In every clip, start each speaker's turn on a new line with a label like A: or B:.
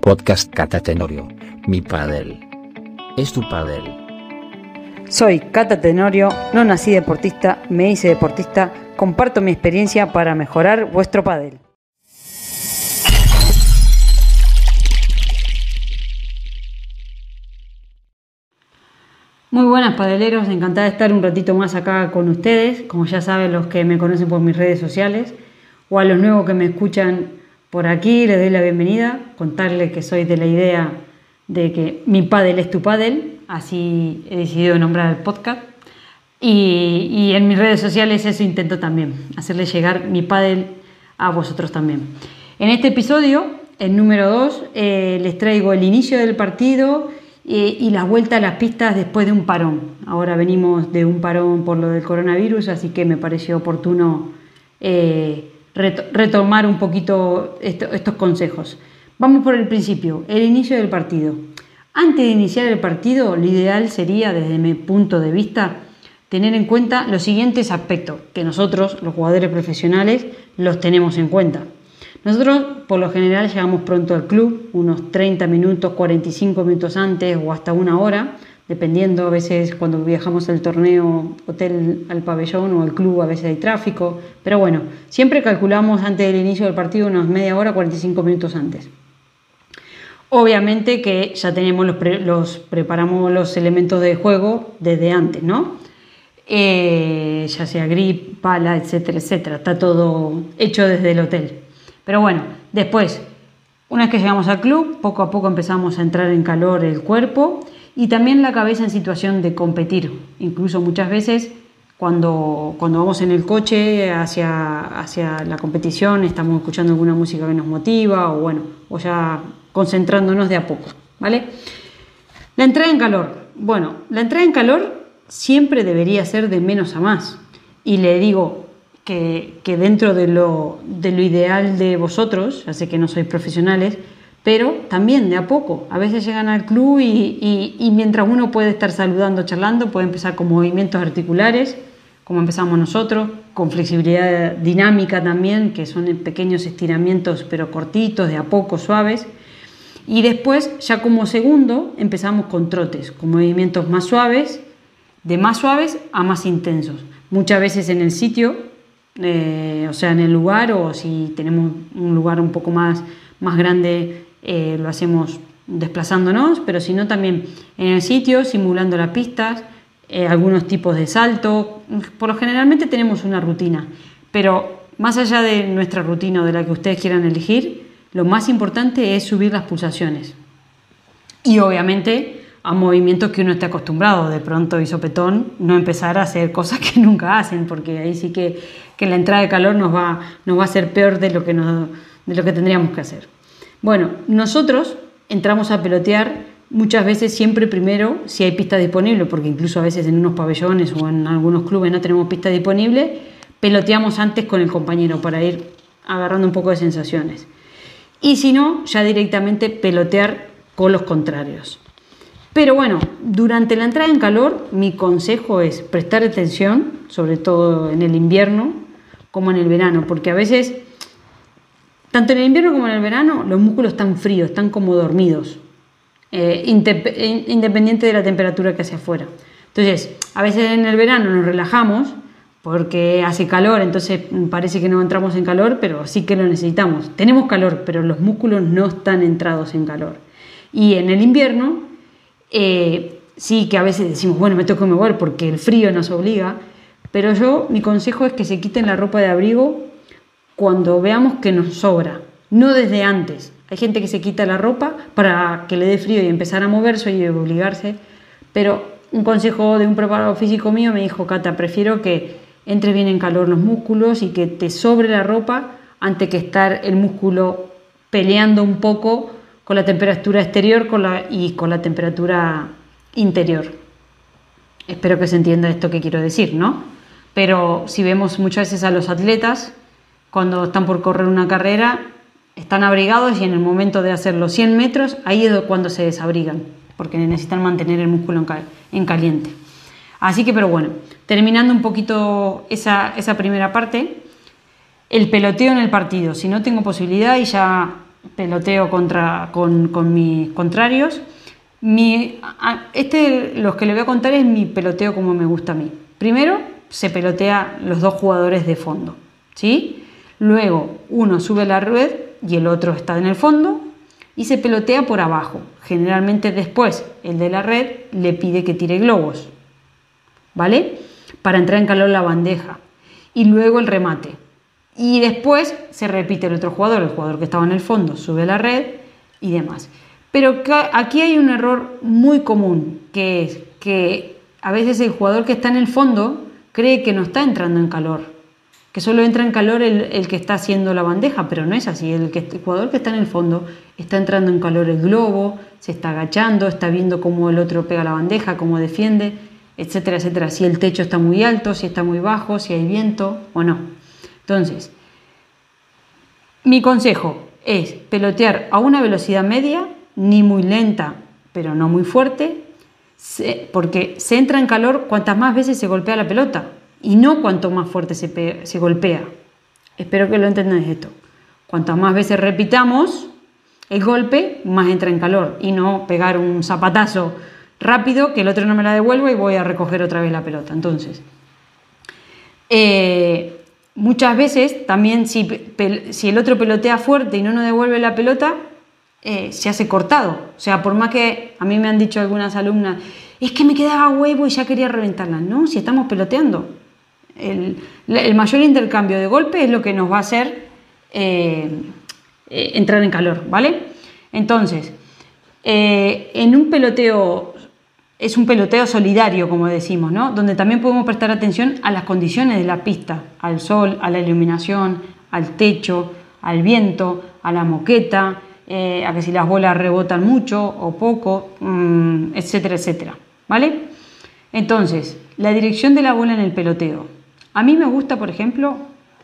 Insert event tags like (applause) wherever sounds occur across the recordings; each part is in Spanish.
A: Podcast Cata Tenorio, mi padel. Es tu padel.
B: Soy Cata Tenorio, no nací deportista, me hice deportista, comparto mi experiencia para mejorar vuestro padel. Muy buenas padeleros, encantada de estar un ratito más acá con ustedes, como ya saben los que me conocen por mis redes sociales, o a los nuevos que me escuchan por aquí, les doy la bienvenida, contarles que soy de la idea de que mi padel es tu padel, así he decidido nombrar el podcast, y, en mis redes sociales eso intento también, hacerles llegar mi padel a vosotros también. En este episodio, el número 2, eh, les traigo el inicio del partido, y la vuelta a las pistas después de un parón. Ahora venimos de un parón por lo del coronavirus, así que me pareció oportuno eh, retomar un poquito estos consejos. Vamos por el principio, el inicio del partido. Antes de iniciar el partido, lo ideal sería, desde mi punto de vista, tener en cuenta los siguientes aspectos que nosotros, los jugadores profesionales, los tenemos en cuenta. Nosotros por lo general llegamos pronto al club, unos 30 minutos, 45 minutos antes o hasta una hora, dependiendo a veces cuando viajamos al torneo, hotel al pabellón o al club, a veces hay tráfico, pero bueno, siempre calculamos antes del inicio del partido unos media hora, 45 minutos antes. Obviamente que ya tenemos los, los preparamos los elementos de juego desde antes, ¿no? Eh, ya sea grip, pala, etcétera, etcétera. Está todo hecho desde el hotel. Pero bueno, después, una vez que llegamos al club, poco a poco empezamos a entrar en calor el cuerpo y también la cabeza en situación de competir. Incluso muchas veces cuando, cuando vamos en el coche hacia, hacia la competición, estamos escuchando alguna música que nos motiva o bueno, o ya concentrándonos de a poco, ¿vale? La entrada en calor. Bueno, la entrada en calor siempre debería ser de menos a más. Y le digo, que, dentro de lo, de lo ideal de vosotros, ya sé que no sois profesionales, pero también de a poco. A veces llegan al club y, mientras uno puede estar saludando, charlando, puede empezar con movimientos articulares, como empezamos nosotros, con flexibilidad dinámica también, que son pequeños estiramientos pero cortitos, de a poco, suaves. Y después, ya como segundo, empezamos con trotes, con movimientos más suaves, de más suaves a más intensos. Muchas veces en el sitio eh, o sea, en el lugar o si tenemos un lugar un poco más, más grande, eh, lo hacemos desplazándonos, pero si no también en el sitio, simulando las pistas, eh, algunos tipos de salto. Por lo generalmente tenemos una rutina, pero más allá de nuestra rutina o de la que ustedes quieran elegir, lo más importante es subir las pulsaciones. Y obviamente a movimientos que uno esté acostumbrado, de pronto y sopetón, no empezar a hacer cosas que (laughs) nunca hacen, porque ahí sí que, que la entrada de calor nos va, nos va a ser peor de lo, que de lo que tendríamos que hacer. Bueno, nosotros entramos a pelotear muchas veces siempre primero si hay pista disponible, porque incluso a veces en unos pabellones o en algunos clubes no tenemos pista disponible, peloteamos antes con el compañero para ir agarrando un poco de sensaciones. Y si no, ya directamente pelotear con los contrarios. Pero bueno, durante la entrada en calor, mi consejo es prestar atención, sobre todo en el invierno como en el verano, porque a veces, tanto en el invierno como en el verano, los músculos están fríos, están como dormidos, eh, independiente de la temperatura que hace afuera. Entonces, a veces en el verano nos relajamos porque hace calor, entonces parece que no entramos en calor, pero sí que lo necesitamos. Tenemos calor, pero los músculos no están entrados en calor. Y en el invierno eh, sí que a veces decimos, bueno, me tengo que mover porque el frío nos obliga, pero yo, mi consejo es que se quiten la ropa de abrigo cuando veamos que nos sobra, no desde antes. Hay gente que se quita la ropa para que le dé frío y empezar a moverse y obligarse, pero un consejo de un preparador físico mío me dijo, Cata, prefiero que entre bien en calor los músculos y que te sobre la ropa antes que estar el músculo peleando un poco con la temperatura exterior y con la temperatura interior. Espero que se entienda esto que quiero decir, ¿no? Pero si vemos muchas veces a los atletas, cuando están por correr una carrera, están abrigados y en el momento de hacer los 100 metros, ahí es cuando se desabrigan, porque necesitan mantener el músculo en caliente. Así que, pero bueno, terminando un poquito esa, esa primera parte, el peloteo en el partido. Si no tengo posibilidad y ya peloteo contra, con, con mis contrarios. Mi, este, los que le voy a contar es mi peloteo como me gusta a mí. Primero, se pelotea los dos jugadores de fondo, ¿sí? Luego, uno sube la red y el otro está en el fondo y se pelotea por abajo. Generalmente después, el de la red le pide que tire globos, ¿vale? Para entrar en calor la bandeja. Y luego el remate. Y después se repite el otro jugador, el jugador que estaba en el fondo, sube la red y demás. Pero aquí hay un error muy común, que es que a veces el jugador que está en el fondo cree que no está entrando en calor, que solo entra en calor el, que está haciendo la bandeja, pero no es así. El, que, el jugador que está en el fondo está entrando en calor el globo, se está agachando, está viendo cómo el otro pega la bandeja, cómo defiende, etcétera, etcétera. Si el techo está muy alto, si está muy bajo, si hay viento o no. Entonces, mi consejo es pelotear a una velocidad media ni muy lenta, pero no muy fuerte, porque se entra en calor cuantas más veces se golpea la pelota y no cuanto más fuerte se, golpea. Espero que lo entendáis esto. Cuantas más veces repitamos el golpe, más entra en calor y no pegar un zapatazo rápido que el otro no me la devuelva y voy a recoger otra vez la pelota. Entonces, eh, muchas veces también si, si, el otro pelotea fuerte y no nos devuelve la pelota, eh, se hace cortado. O sea, por más que a mí me han dicho algunas alumnas, es que me quedaba huevo y ya quería reventarla. No, si estamos peloteando. El, mayor intercambio de golpe es lo que nos va a hacer eh, eh, entrar en calor, ¿vale? Entonces, en un peloteo, es un peloteo solidario, como decimos, ¿no? Donde también podemos prestar atención a las condiciones de la pista, al sol, a la iluminación, al techo, al viento, a la moqueta, eh, a que si las bolas rebotan mucho o poco, mm, etcétera, etcétera. ¿Vale? Entonces, la dirección de la bola en el peloteo. A mí me gusta, por ejemplo,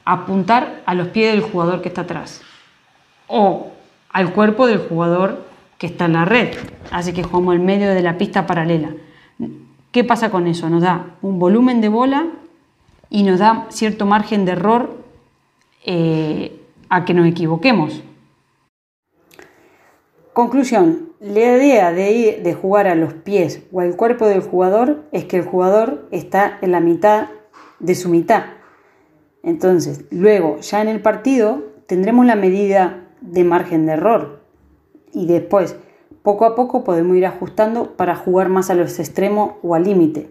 B: apuntar a los pies del jugador que está atrás o al cuerpo del jugador que está en la red. Así que jugamos en medio de la pista paralela. ¿Qué pasa con eso? Nos da un volumen de bola y nos da cierto margen de error eh, a que nos equivoquemos. Conclusión, la idea de, de jugar a los pies o al cuerpo del jugador es que el jugador está en la mitad de su mitad. Entonces, luego, ya en el partido, tendremos la medida de margen de error. Y después, poco a poco, podemos ir ajustando para jugar más a los extremos o al límite.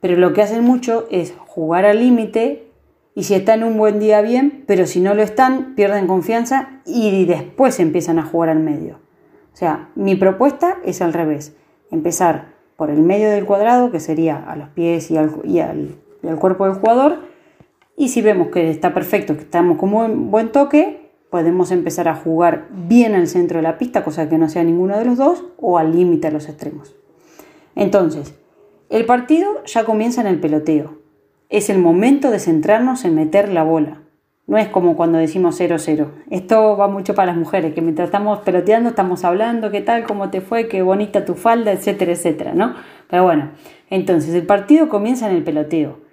B: Pero lo que hacen mucho es jugar al límite y si están un buen día bien, pero si no lo están, pierden confianza y después empiezan a jugar al medio. O sea, mi propuesta es al revés. Empezar por el medio del cuadrado, que sería a los pies y al, cuerpo del jugador. Y si vemos que está perfecto, que estamos con un buen toque, podemos empezar a jugar bien al centro de la pista, cosa que no sea ninguno de los dos, o al límite a los extremos. Entonces, el partido ya comienza en el peloteo. Es el momento de centrarnos en meter la bola. No es como cuando decimos 0-0. Esto va mucho para las mujeres, que mientras estamos peloteando estamos hablando, qué tal, cómo te fue, qué bonita tu falda, etcétera, etcétera, ¿no? Pero bueno, entonces el partido comienza en el peloteo.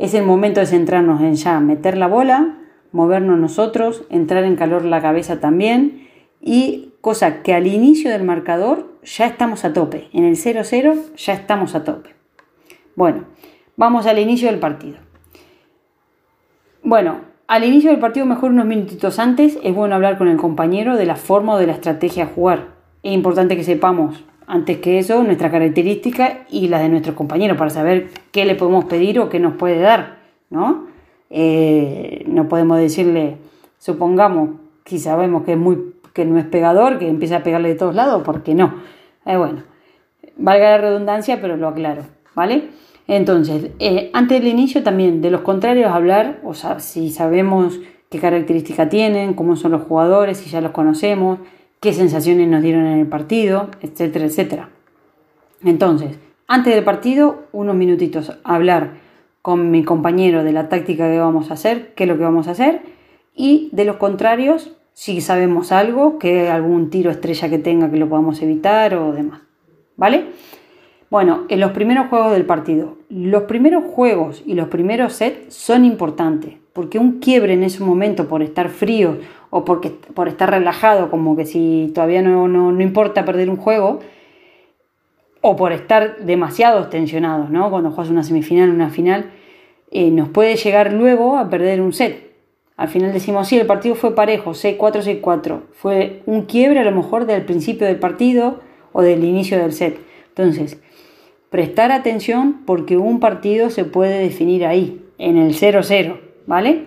B: Es el momento de centrarnos en ya meter la bola, movernos nosotros, entrar en calor la cabeza también y cosa que al inicio del marcador ya estamos a tope. En el 0-0 ya estamos a tope. Bueno, vamos al inicio del partido. Bueno, al inicio del partido, mejor unos minutitos antes, es bueno hablar con el compañero de la forma o de la estrategia a jugar. Es importante que sepamos, antes que eso, nuestra característica y la de nuestros compañeros para saber qué le podemos pedir o qué nos puede dar, ¿no? Eh, no podemos decirle, supongamos, que sabemos que, es muy, que no es pegador, que empieza a pegarle de todos lados, porque no. Eh, bueno, valga la redundancia, pero lo aclaro, ¿vale? Entonces, eh, antes del inicio también de los contrarios hablar, o sea, si sabemos qué características tienen, cómo son los jugadores, si ya los conocemos, qué sensaciones nos dieron en el partido, etcétera, etcétera. Entonces, antes del partido, unos minutitos hablar con mi compañero de la táctica que vamos a hacer, qué es lo que vamos a hacer, y de los contrarios, si sabemos algo, que algún tiro estrella que tenga que lo podamos evitar o demás. ¿Vale? Bueno, en los primeros juegos del partido. Los primeros juegos y los primeros sets son importantes, porque un quiebre en ese momento por estar frío o porque, por estar relajado, como que si todavía no, no, importa perder un juego, o por estar demasiado tensionados, ¿no? Cuando juegas una semifinal, una final, eh, nos puede llegar luego a perder un set. Al final decimos, sí, el partido fue parejo, 6-4, 6-4. Fue un quiebre a lo mejor del principio del partido o del inicio del set. Entonces, prestar atención porque un partido se puede definir ahí, en el 0-0, ¿vale?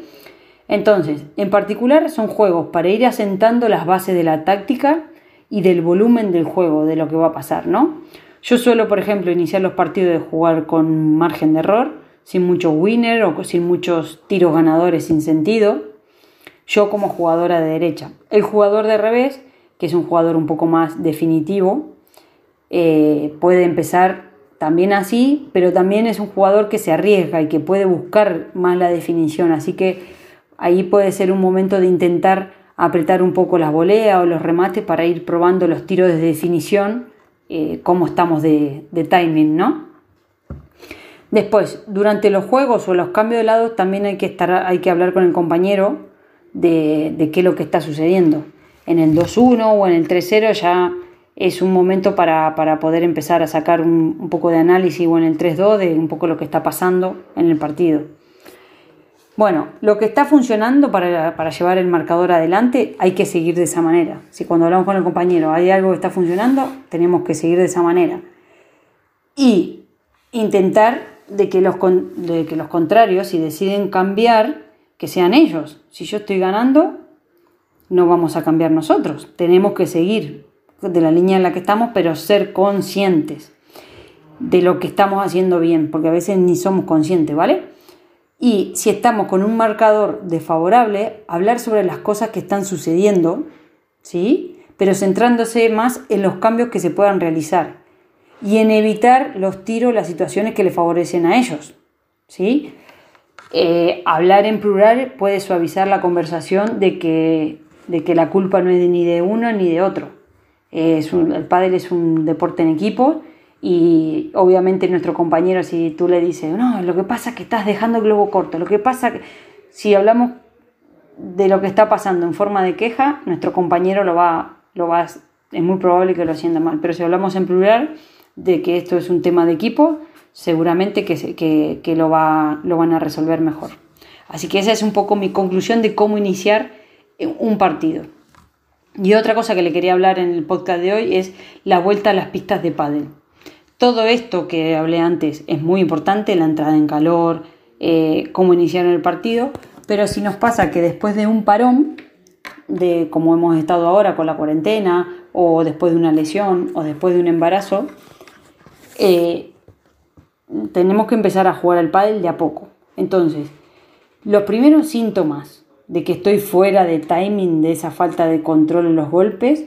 B: Entonces, en particular son juegos para ir asentando las bases de la táctica y del volumen del juego, de lo que va a pasar, ¿no? Yo suelo, por ejemplo, iniciar los partidos de jugar con margen de error, sin mucho winner o sin muchos tiros ganadores sin sentido. Yo como jugadora de derecha. El jugador de revés, que es un jugador un poco más definitivo, eh, puede empezar también así, pero también es un jugador que se arriesga y que puede buscar más la definición. Así que ahí puede ser un momento de intentar apretar un poco las voleas o los remates para ir probando los tiros de definición, eh, cómo estamos de, timing, ¿no? Después, durante los juegos o los cambios de lado, también hay que, estar, hay que hablar con el compañero de, qué es lo que está sucediendo. En el 2-1 o en el 3-0 ya es un momento para, poder empezar a sacar un, poco de análisis o en el 3-2 de un poco lo que está pasando en el partido. Bueno, lo que está funcionando para, para, llevar el marcador adelante hay que seguir de esa manera. Si cuando hablamos con el compañero hay algo que está funcionando, tenemos que seguir de esa manera. Y intentar de que los, de que los contrarios, si deciden cambiar, que sean ellos. Si yo estoy ganando, no vamos a cambiar nosotros. Tenemos que seguir de la línea en la que estamos, pero ser conscientes de lo que estamos haciendo bien, porque a veces ni somos conscientes, ¿vale? Y si estamos con un marcador desfavorable, hablar sobre las cosas que están sucediendo, ¿sí? Pero centrándose más en los cambios que se puedan realizar y en evitar los tiros, las situaciones que le favorecen a ellos. ¿sí? Eh, hablar en plural puede suavizar la conversación de que, de que la culpa no es ni de uno ni de otro. Es el pádel es un deporte en equipo y obviamente nuestro compañero si tú le dices, no, lo que pasa es que estás dejando el globo corto, lo que pasa que si hablamos de lo que está pasando en forma de queja, nuestro compañero lo va, lo va, es muy probable que lo sienta mal, pero si hablamos en plural, de que esto es un tema de equipo, seguramente que, que, lo, va, lo van a resolver mejor. Así que esa es un poco mi conclusión de cómo iniciar un partido. Y otra cosa que le quería hablar en el podcast de hoy es la vuelta a las pistas de pádel. Todo esto que hablé antes es muy importante, la entrada en calor, eh, cómo iniciar el partido, pero si nos pasa que después de un parón, de como hemos estado ahora con la cuarentena, o después de una lesión, o después de un embarazo, eh, tenemos que empezar a jugar al pádel de a poco. Entonces, los primeros síntomas de que estoy fuera de timing, de esa falta de control en los golpes,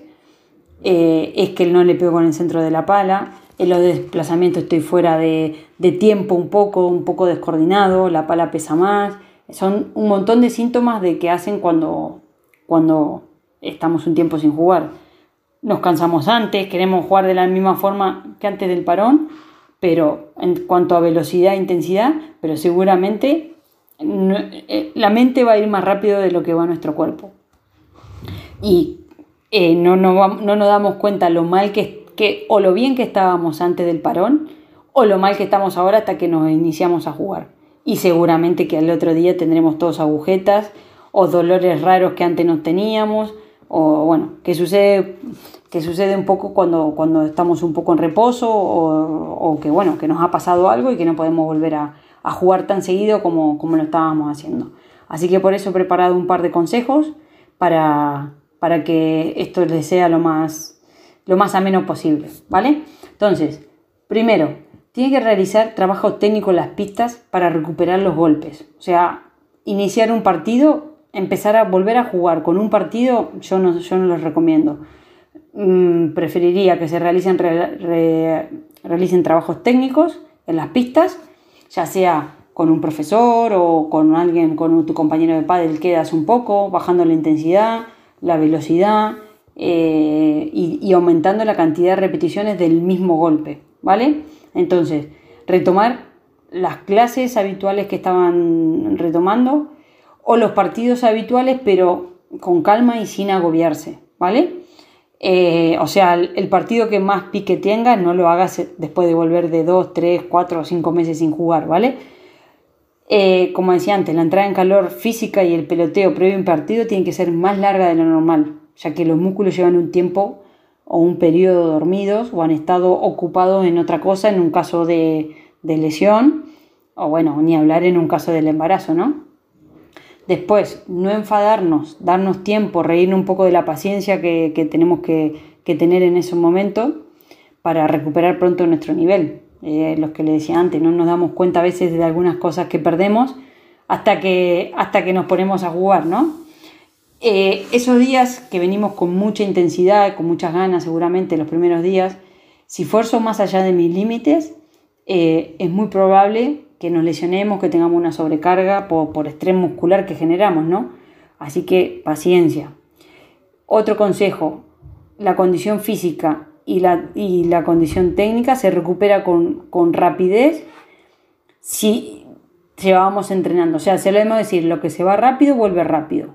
B: eh, es que no le pego con el centro de la pala, en los desplazamientos estoy fuera de, tiempo un poco, un poco descoordinado, la pala pesa más. Son un montón de síntomas de que hacen cuando, cuando estamos un tiempo sin jugar nos cansamos antes, queremos jugar de la misma forma que antes del parón, pero en cuanto a velocidad e intensidad, pero seguramente eh, la mente va a ir más rápido de lo que va nuestro cuerpo. Y eh, no, no, no, nos damos cuenta lo mal que, que, o lo bien que estábamos antes del parón, o lo mal que estamos ahora hasta que nos iniciamos a jugar. Y seguramente que al otro día tendremos todos agujetas o dolores raros que antes no teníamos, o bueno, que sucede que sucede un poco cuando, cuando estamos un poco en reposo o, que bueno, que nos ha pasado algo y que no podemos volver a, jugar tan seguido como, como, lo estábamos haciendo. Así que por eso he preparado un par de consejos para, para que esto les sea lo más, lo más ameno posible, ¿vale? Entonces, primero, tiene que realizar trabajo técnico en las pistas para recuperar los golpes. O sea, iniciar un partido, empezar a volver a jugar con un partido, yo no, yo no los recomiendo. Mm, preferiría que se realicen, realicen trabajos técnicos en las pistas, ya sea con un profesor o con alguien, con tu compañero de pádel, quedas un poco, bajando la intensidad, la velocidad eh, y, aumentando la cantidad de repeticiones del mismo golpe, ¿vale? Entonces, retomar las clases habituales que estaban retomando o los partidos habituales, pero con calma y sin agobiarse, ¿vale? Eh, o sea, el, partido que más pique tenga no lo hagas después de volver de 2, 3, 4 o 5 meses sin jugar, ¿vale? Eh, como decía antes, la entrada en calor física y el peloteo previo a un partido tiene que ser más larga de lo normal, ya que los músculos llevan un tiempo o un periodo dormidos o han estado ocupados en otra cosa en un caso de, lesión, o bueno, ni hablar en un caso del embarazo, ¿no? Después, no enfadarnos, darnos tiempo, reírnos un poco de la paciencia que, tenemos que, tener en ese momento para recuperar pronto nuestro nivel. Eh, los que le decía antes, no nos damos cuenta a veces de algunas cosas que perdemos hasta que, hasta que nos ponemos a jugar, ¿no? Eh, esos días que venimos con mucha intensidad, con muchas ganas seguramente los primeros días, si fuerzo más allá de mis límites, eh, es muy probable que nos lesionemos, que tengamos una sobrecarga por, por estrés muscular que generamos, ¿no? Así que paciencia. Otro consejo, la condición física y la, condición técnica se recupera con, rapidez si llevamos entrenando. O sea, se lo debemos decir, lo que se va rápido vuelve rápido,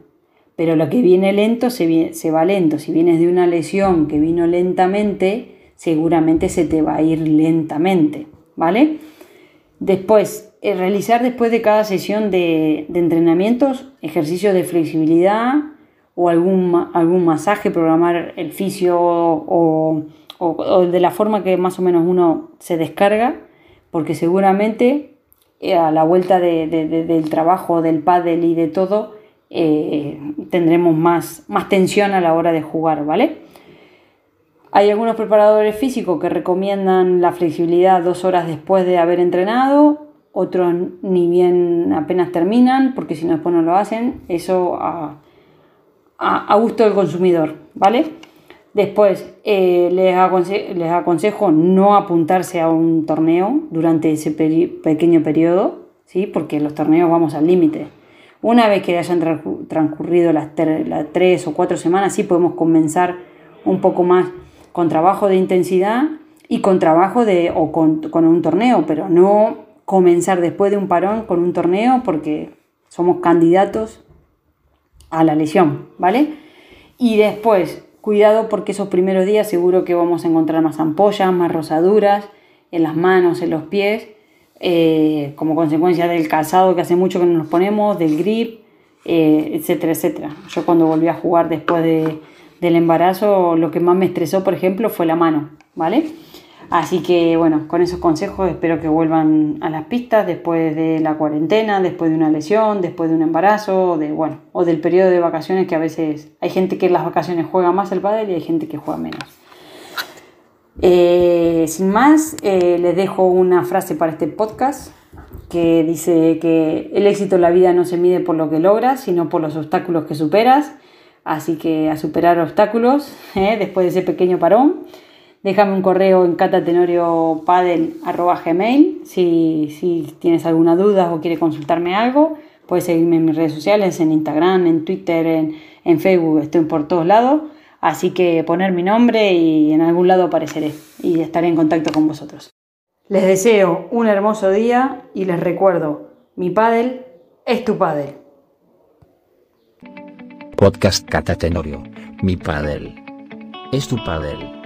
B: pero lo que viene lento se, se va lento. Si vienes de una lesión que vino lentamente, seguramente se te va a ir lentamente, ¿vale? Después, eh, realizar después de cada sesión de, entrenamientos ejercicios de flexibilidad o algún, algún masaje, programar el fisio o, de la forma que más o menos uno se descarga, porque seguramente eh, a la vuelta del trabajo, del pádel y de todo, eh, tendremos más, más tensión a la hora de jugar, ¿vale? Hay algunos preparadores físicos que recomiendan la flexibilidad dos horas después de haber entrenado, otros ni bien apenas terminan, porque si no después no lo hacen, eso a, gusto del consumidor, ¿vale? Después eh, les, aconsejo no apuntarse a un torneo durante ese pequeño periodo, ¿sí? porque los torneos vamos al límite. Una vez que hayan transcurrido las, tres o cuatro semanas, sí podemos comenzar un poco más con trabajo de intensidad y con trabajo de, o con, un torneo, pero no comenzar después de un parón con un torneo porque somos candidatos a la lesión, ¿vale? Y después, cuidado porque esos primeros días seguro que vamos a encontrar más ampollas, más rosaduras en las manos, en los pies, eh, como consecuencia del calzado que hace mucho que no nos ponemos, del grip, eh, etcétera, etcétera. Yo cuando volví a jugar después de, del embarazo, lo que más me estresó, por ejemplo, fue la mano, ¿vale? Así que bueno, con esos consejos espero que vuelvan a las pistas después de la cuarentena, después de una lesión, después de un embarazo, de bueno, o del periodo de vacaciones que a veces hay gente que en las vacaciones juega más el pádel y hay gente que juega menos. Eh, sin más, eh, les dejo una frase para este podcast que dice que el éxito en la vida no se mide por lo que logras, sino por los obstáculos que superas. Así que a superar obstáculos (laughs) ¿eh? después de ese pequeño parón. Déjame un correo en catatenoriopadel.gmail si, si tienes alguna duda o quieres consultarme algo. Puedes seguirme en mis redes sociales, en Instagram, en Twitter, en, en Facebook, estoy por todos lados. Así que poner mi nombre y en algún lado apareceré y estaré en contacto con vosotros. Les deseo un hermoso día y les recuerdo, mi pádel es tu pádel.
A: Podcast Cata Tenorio, mi padel. Es tu padel.